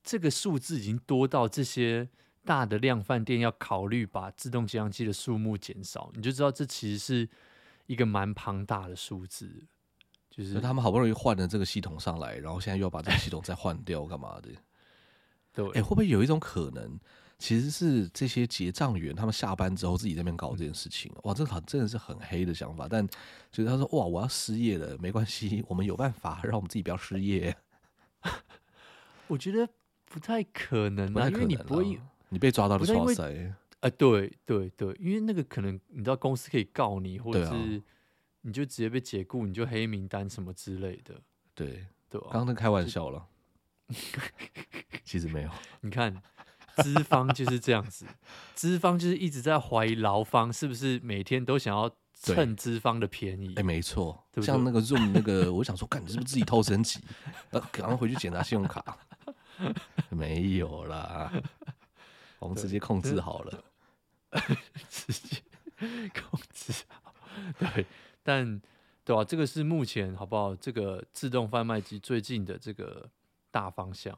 这个数字已经多到这些大的量饭店要考虑把自动结账机的数目减少，你就知道这其实是一个蛮庞大的数字。就是他们好不容易换了这个系统上来，然后现在又要把这个系统再换掉，干嘛的？对，哎、欸，会不会有一种可能，其实是这些结账员他们下班之后自己在那边搞这件事情？哇，这好真的是很黑的想法。但就是他说，哇，我要失业了，没关系，我们有办法让我们自己不要失业。我觉得不太可能啊，能啊，因为你不会，你被抓到了，哇塞！哎，对对对，因为那个可能你知道公司可以告你，或者是。你就直接被解雇，你就黑名单什么之类的。对对，刚刚那开玩笑了，其实没有。你看，资方就是这样子，资方就是一直在怀疑劳方是不是每天都想要趁资方的便宜。哎，没错，像那个 Zoom 那个，我想说，干你是不是自己偷升级？呃，赶快回去检查信用卡。没有啦，我们直接控制好了，直接 控制好，对。但对吧、啊？这个是目前好不好？这个自动贩卖机最近的这个大方向，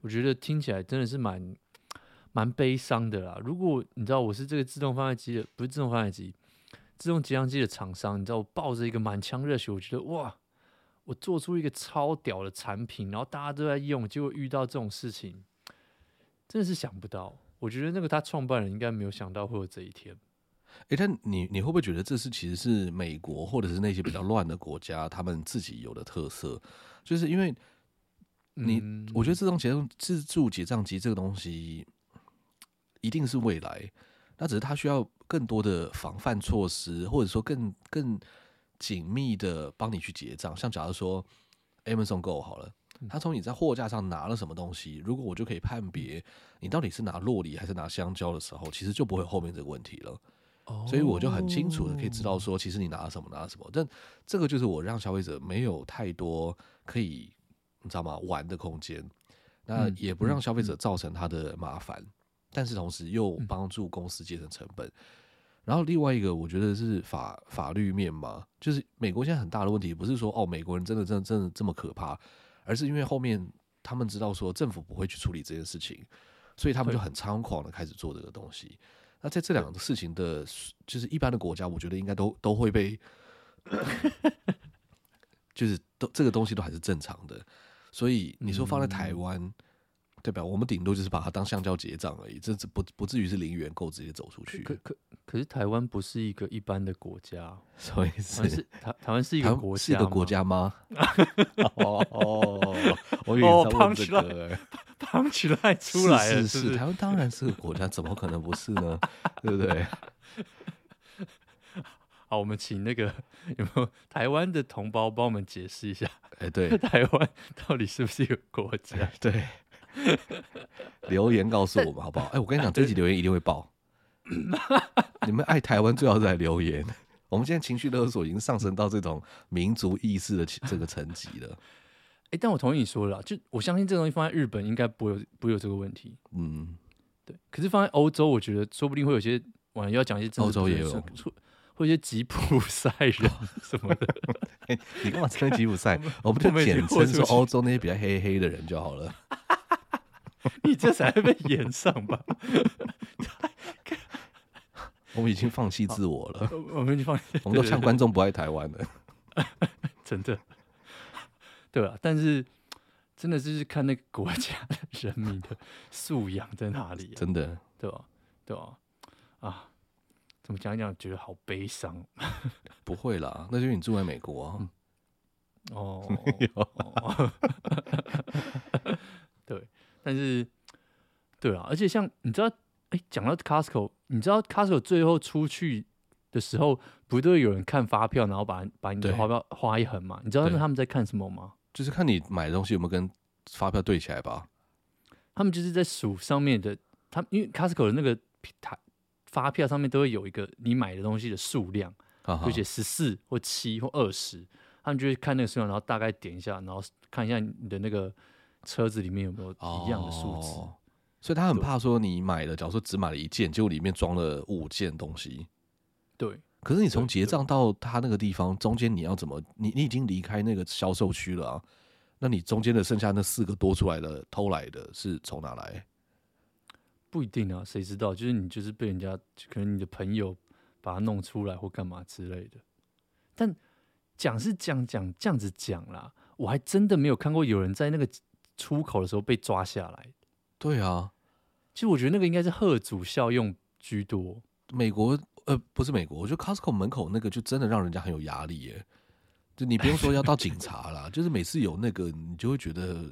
我觉得听起来真的是蛮蛮悲伤的啦。如果你知道我是这个自动贩卖机的，不是自动贩卖机，自动结账机的厂商，你知道我抱着一个满腔热血，我觉得哇，我做出一个超屌的产品，然后大家都在用，结果遇到这种事情，真的是想不到。我觉得那个他创办人应该没有想到会有这一天。哎、欸，但你你会不会觉得这是其实是美国或者是那些比较乱的国家他们自己有的特色？就是因为你，嗯、我觉得自动结账自助结账机这个东西一定是未来，那只是它需要更多的防范措施，或者说更更紧密的帮你去结账。像假如说 Amazon Go 好了，他从你在货架上拿了什么东西，如果我就可以判别你到底是拿洛梨还是拿香蕉的时候，其实就不会有后面这个问题了。所以我就很清楚的可以知道说，其实你拿了什么，拿了什么。但这个就是我让消费者没有太多可以，你知道吗？玩的空间，那也不让消费者造成他的麻烦，但是同时又帮助公司节省成本。然后另外一个，我觉得是法法律面嘛，就是美国现在很大的问题，不是说哦，美国人真的真的真的这么可怕，而是因为后面他们知道说政府不会去处理这件事情，所以他们就很猖狂的开始做这个东西。那在这两个事情的，就是一般的国家，我觉得应该都都会被，就是都这个东西都还是正常的。所以你说放在台湾，嗯、对吧？我们顶多就是把它当橡胶结账而已，这这不不至于是零元购直接走出去。可可可是台湾不是一个一般的国家，所以是台台湾是一个国家，是一个国家吗？哦 哦，我以为你在问这个。胖起来出来了，是是是，台湾当然是个国家，怎么可能不是呢？对不对？好，我们请那个有没有台湾的同胞帮我们解释一下？哎，对，台湾到底是不是一个国家？对，留言告诉我们好不好？哎，我跟你讲，这集留言一定会爆。你们爱台湾最好是来留言。我们现在情绪勒索已经上升到这种民族意识的这个层级了。哎、欸，但我同意你说了，就我相信这东西放在日本应该不会有不会有这个问题。嗯，对。可是放在欧洲，我觉得说不定会有些，我要讲一些欧洲也有，会有一些吉普赛人什么的。欸、你干嘛称吉普赛？我们就简称说欧洲那些比较黑黑的人就好了。你这才会被炎上吧？我们已经放弃自我了。我们已经放弃，我们都唱观众不爱台湾了。真的。对啊，但是真的就是看那个国家的人民的素养在哪里，啊，真的，对吧？对吧？啊，怎么讲一讲，觉得好悲伤。不会啦，那就是你住在美国，啊嗯。哦，对，但是对啊，而且像你知道，哎，讲到 Costco，你知道 Costco 最后出去的时候，不都会有人看发票，然后把把你的发票划一横嘛？你知道那他们在看什么吗？就是看你买的东西有没有跟发票对起来吧。他们就是在数上面的，他因为 Costco 的那个台发票上面都会有一个你买的东西的数量，就写十四或七或二十，他他们就会看那个数量，然后大概点一下，然后看一下你的那个车子里面有没有一样的数字。哦，所以他很怕说你买了，假如说只买了一件，结果里面装了五件东西。对。可是你从结账到他那个地方中间，你要怎么？你你已经离开那个销售区了啊？那你中间的剩下那四个多出来的偷来的是从哪来？不一定啊，谁知道？就是你就是被人家，可能你的朋友把它弄出来或干嘛之类的。但讲是讲讲这样子讲啦，我还真的没有看过有人在那个出口的时候被抓下来。对啊，其实我觉得那个应该是吓阻效用居多。美国呃不是美国，我觉得 Costco 门口那个就真的让人家很有压力耶。就你不用说要到警察啦，就是每次有那个，你就会觉得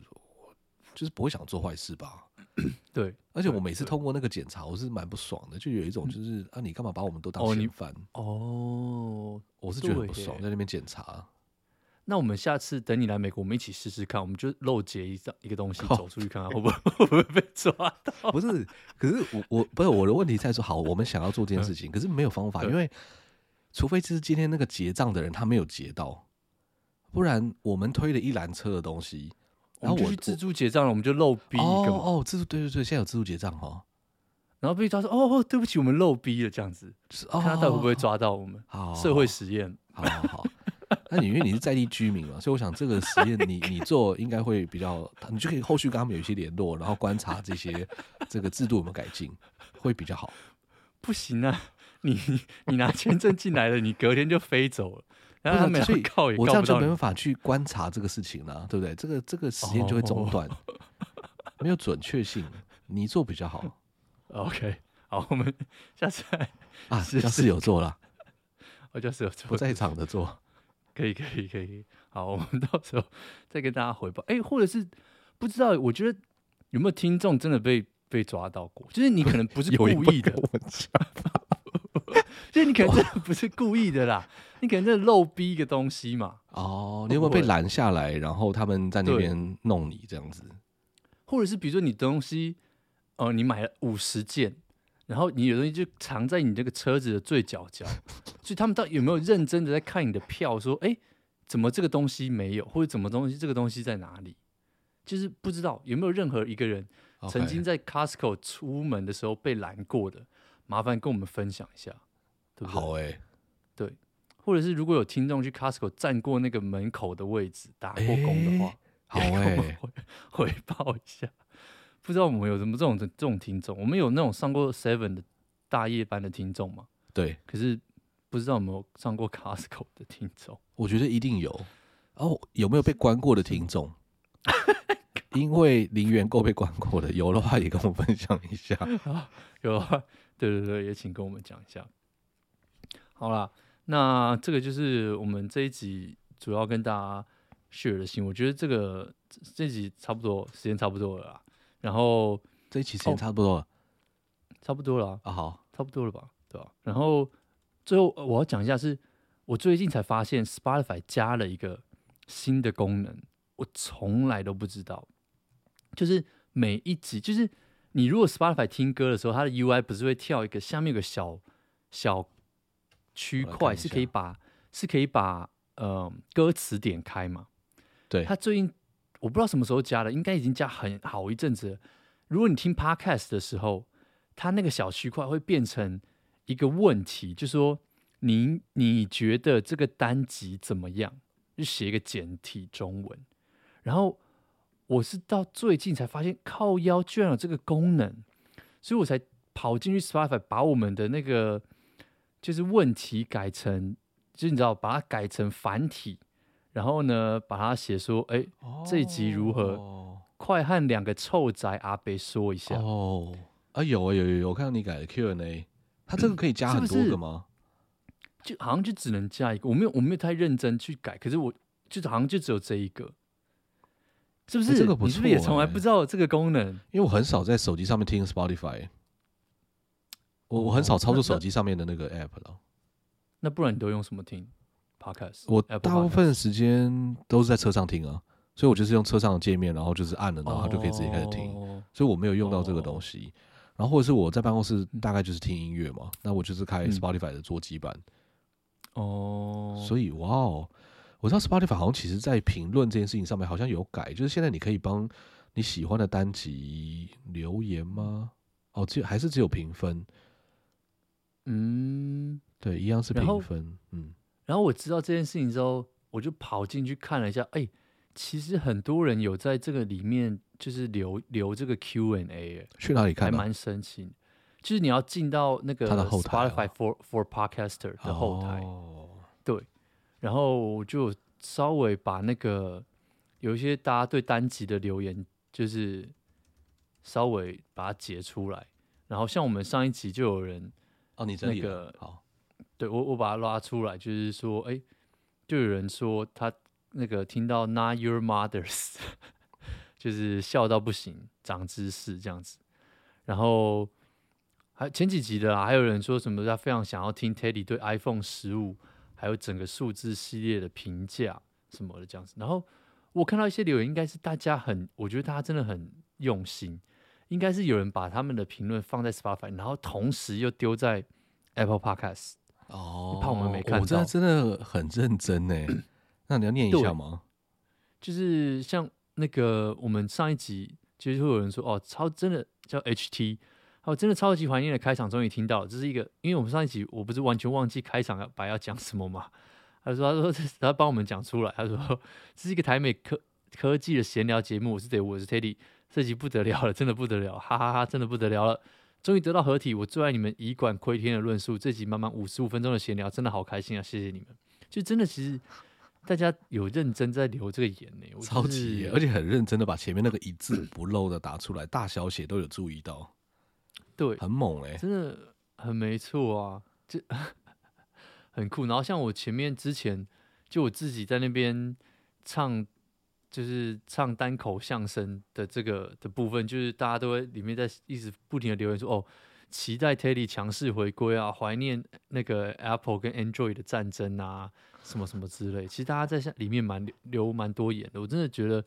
就是不会想做坏事吧。对，而且我每次通过那个检查，我是蛮不爽的，就有一种就是、嗯、啊，你干嘛把我们都当嫌犯？哦，我是觉得很不爽，在那边检查。那我们下次等你来美国，我们一起试试看，我们就漏结一张一个东西走出去看看，会不会 会不会被抓到？不是，可是我我不是我的问题在说，好，我们想要做这件事情，可是没有方法，因为除非就是今天那个结账的人他没有结到，不然我们推了一篮车的东西。然后我去自助结账了，我们就漏逼一个哦，哦，自助对对对，现在有自助结账哈。然后被抓说哦，对不起，我们漏逼了这样子，就是看他到底会不会抓到我们。好，社会实验，好好好。那你因为你是在地居民嘛，所以我想这个实验你你做应该会比较，你就可以后续跟他们有一些联络，然后观察这些这个制度有没有改进，会比较好。不行啊，你你拿签证进来了，你隔天就飞走了。然后他们所以靠也告不到，我这样就没办法去观察这个事情了，对不对？这个这个实验就会中断，没有准确性。你做比较好。OK，好，我们 下次来啊，叫室友做了，我叫室友做，不在场的做，可以可以可以。好，我们 到时候再跟大家回报。哎，或者是不知道，我觉得有没有听众真的被被抓到过？就是你可能不是故意的。就是你可能真的不是故意的啦，你可能真的漏逼一个东西嘛。哦，你有没有被拦下来，然后他们在那边弄你这样子？或者是比如说你东西，哦、呃，你买了五十件，然后你有东西就藏在你这个车子的最角角，所以他们到底有没有认真的在看你的票？说，哎、欸，怎么这个东西没有，或者怎么东西这个东西在哪里？就是不知道有没有任何一个人曾经在 Costco 出门的时候被拦过的。麻烦跟我们分享一下，对不对？好哎、欸，对，或者是如果有听众去 Costco 站过那个门口的位置打过工的话，欸、好哎、欸，回报一下。不知道我们有什么这种这种听众？我们有那种上过 Seven 的大夜班的听众吗？对，可是不知道有没有上过 Costco 的听众？我觉得一定有。哦，有没有被关过的听众？因为零元购被关过的，有的话也跟我分享一下。有啊。对对对，也请跟我们讲一下。好啦，那这个就是我们这一集主要跟大家 share 的新闻。我觉得这个这集差不多时间差不多了啦。然后这一期时间差不多了，哦、差不多了啊，好，差不多了吧，对吧？然后最后我要讲一下是，是我最近才发现 Spotify 加了一个新的功能，我从来都不知道，就是每一集就是。你如果 Spotify 听歌的时候，它的 UI 不是会跳一个下面有个小小区块，是可以把是可以把呃歌词点开嘛？对，它最近我不知道什么时候加的，应该已经加很好一阵子了。如果你听 Podcast 的时候，它那个小区块会变成一个问题，就说你你觉得这个单集怎么样？就写一个简体中文，然后。我是到最近才发现靠腰居然有这个功能，所以我才跑进去 Spotify 把我们的那个就是问题改成，就你知道把它改成繁体，然后呢把它写说，哎、欸，这一集如何？哦、快和两个臭宅阿伯说一下。哦，啊有啊有有有，我看到你改的 Q&A，它这个可以加很多个吗？是是就好像就只能加一个，我没有我没有太认真去改，可是我就好像就只有这一个。是不是、欸、这个不错、欸？你是不是也从来不知道这个功能？因为我很少在手机上面听 Spotify，我我很少操作手机上面的那个 app 了。那不然你都用什么听 Podcast？我大部分时间都是在车上听啊，所以我就是用车上的界面，然后就是按了，然后它就可以直接开始听。哦、所以我没有用到这个东西。然后或者是我在办公室大概就是听音乐嘛，那我就是开 Spotify 的桌机版。哦，所以哇哦。我知道 Spotify 好像其实在评论这件事情上面好像有改，就是现在你可以帮你喜欢的单集留言吗？哦，只有还是只有评分？嗯，对，一样是评分。嗯，然后我知道这件事情之后，我就跑进去看了一下，哎、欸，其实很多人有在这个里面就是留留这个 Q&A，去哪里看？还蛮神奇，就是你要进到那个 Spotify for for Podcaster 的后台，哦、对，然后就稍微把那个有一些大家对单集的留言，就是稍微把它截出来，然后像我们上一集就有人。哦，你这个好，对我我把它拉出来，就是说，哎，就有人说他那个听到 Not Your Mothers，就是笑到不行，长知识这样子。然后还前几集的啊，还有人说什么他非常想要听 Teddy 对 iPhone 十五还有整个数字系列的评价什么的这样子。然后我看到一些留言，应该是大家很，我觉得大家真的很用心。应该是有人把他们的评论放在 Spotify，然后同时又丢在 Apple Podcast。哦，怕我们没看到。我真的真的很认真呢。那你要念一下吗？就是像那个我们上一集，其实会有人说哦，超真的叫 HT，哦，真的超级怀念的开场，终于听到了。这是一个，因为我们上一集我不是完全忘记开场要把要讲什么嘛？他说他说他帮我们讲出来，他说这是一个台美科科技的闲聊节目，我是 Dave，我是 Teddy。这集不得了了，真的不得了，哈哈哈，哈，真的不得了了，终于得到合体。我最爱你们以管窥天的论述，这集满满五十五分钟的闲聊，真的好开心啊！谢谢你们，就真的其实大家有认真在留这个言呢，我超级，而且很认真的把前面那个一字不漏的打出来，大小写都有注意到，对，很猛哎，真的很没错啊，这 很酷。然后像我前面之前就我自己在那边唱。就是唱单口相声的这个的部分，就是大家都会里面在一直不停的留言说，哦，期待 Teddy 强势回归啊，怀念那个 Apple 跟 Android 的战争啊，什么什么之类。其实大家在下里面蛮留蛮多言的，我真的觉得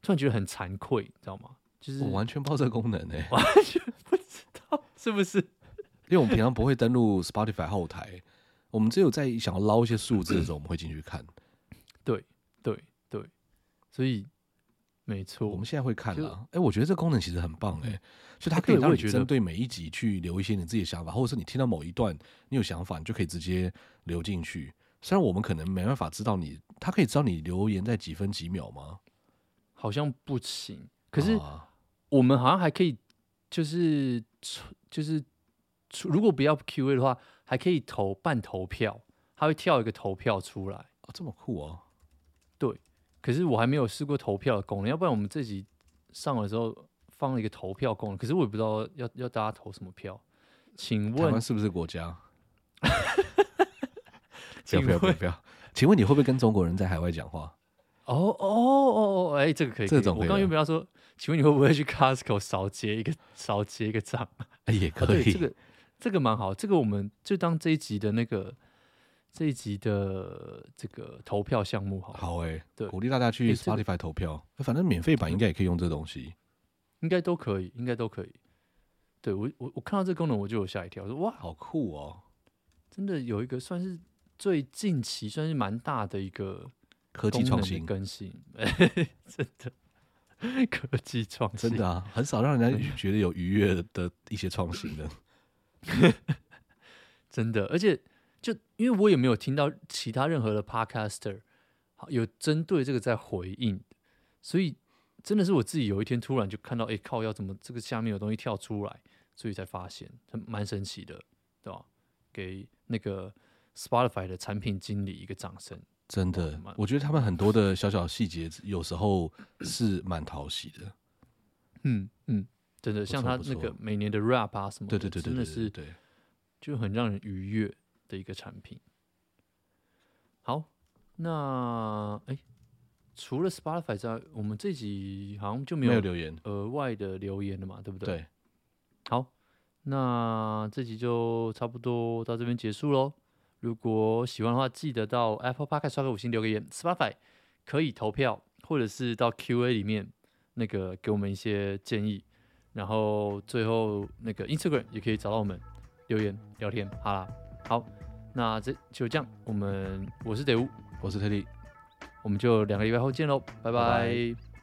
突然觉得很惭愧，你知道吗？就是我完全不知道这个功能呢、欸，完全不知道是不是？因为我们平常不会登录 Spotify 后台，我们只有在想要捞一些数字的时候，我们会进去看。对对。所以，没错，我们现在会看了。哎、欸，我觉得这个功能其实很棒哎、欸，就它可以让你针对每一集去留一些你自己的想法，或者是你听到某一段你有想法，你就可以直接留进去。虽然我们可能没办法知道你，它可以知道你留言在几分几秒吗？好像不行。可是我们好像还可以，就是就是如果不要 Q&A 的话，还可以投半投票，它会跳一个投票出来。哦，这么酷哦！对。可是我还没有试过投票的功能，要不然我们这集上了之后放了一个投票功能，可是我也不知道要要大家投什么票，请问台湾是不是国家？不要不要不要不要！请问你会不会跟中国人在海外讲话？哦哦哦哦！哎，这个可以，这种可以我刚原本要说，请问你会不会去 Costco 少结一个 少结一个账？哎，也可以，这个这个蛮好，这个我们就当这一集的那个。这一集的这个投票项目好，好哎、欸，对，鼓励大家去 Spotify 投票，反正免费版应该也可以用这东西，应该都可以，应该都可以。对我我我看到这个功能我就有吓一跳，我说哇，好酷哦！真的有一个算是最近期算是蛮大的一个科技创新更新，真的科技创新，真的啊，很少让人家觉得有愉悦的一些创新的，真的，而且。就因为我也没有听到其他任何的 podcaster 有针对这个在回应，所以真的是我自己有一天突然就看到，哎靠，要怎么这个下面有东西跳出来，所以才发现，很蛮神奇的，对吧？给那个 Spotify 的产品经理一个掌声。真的，我觉得他们很多的小小细节有时候是蛮讨喜的。嗯嗯，真的，像他那个每年的 rap 啊什么的，对对对对，真的是就很让人愉悦。的一个产品。好，那哎，除了 Spotify 之外，我们这集好像就没有留言额外的留言了嘛，对不对？对。好，那这集就差不多到这边结束喽。如果喜欢的话，记得到 Apple Podcast 刷个五星，留个言。Spotify 可以投票，或者是到 Q&A 里面那个给我们一些建议。然后最后那个 Instagram 也可以找到我们留言聊天。好啦。好，那这就这样。我们我是德乌，我是特利，我们就两个礼拜后见喽，拜。拜拜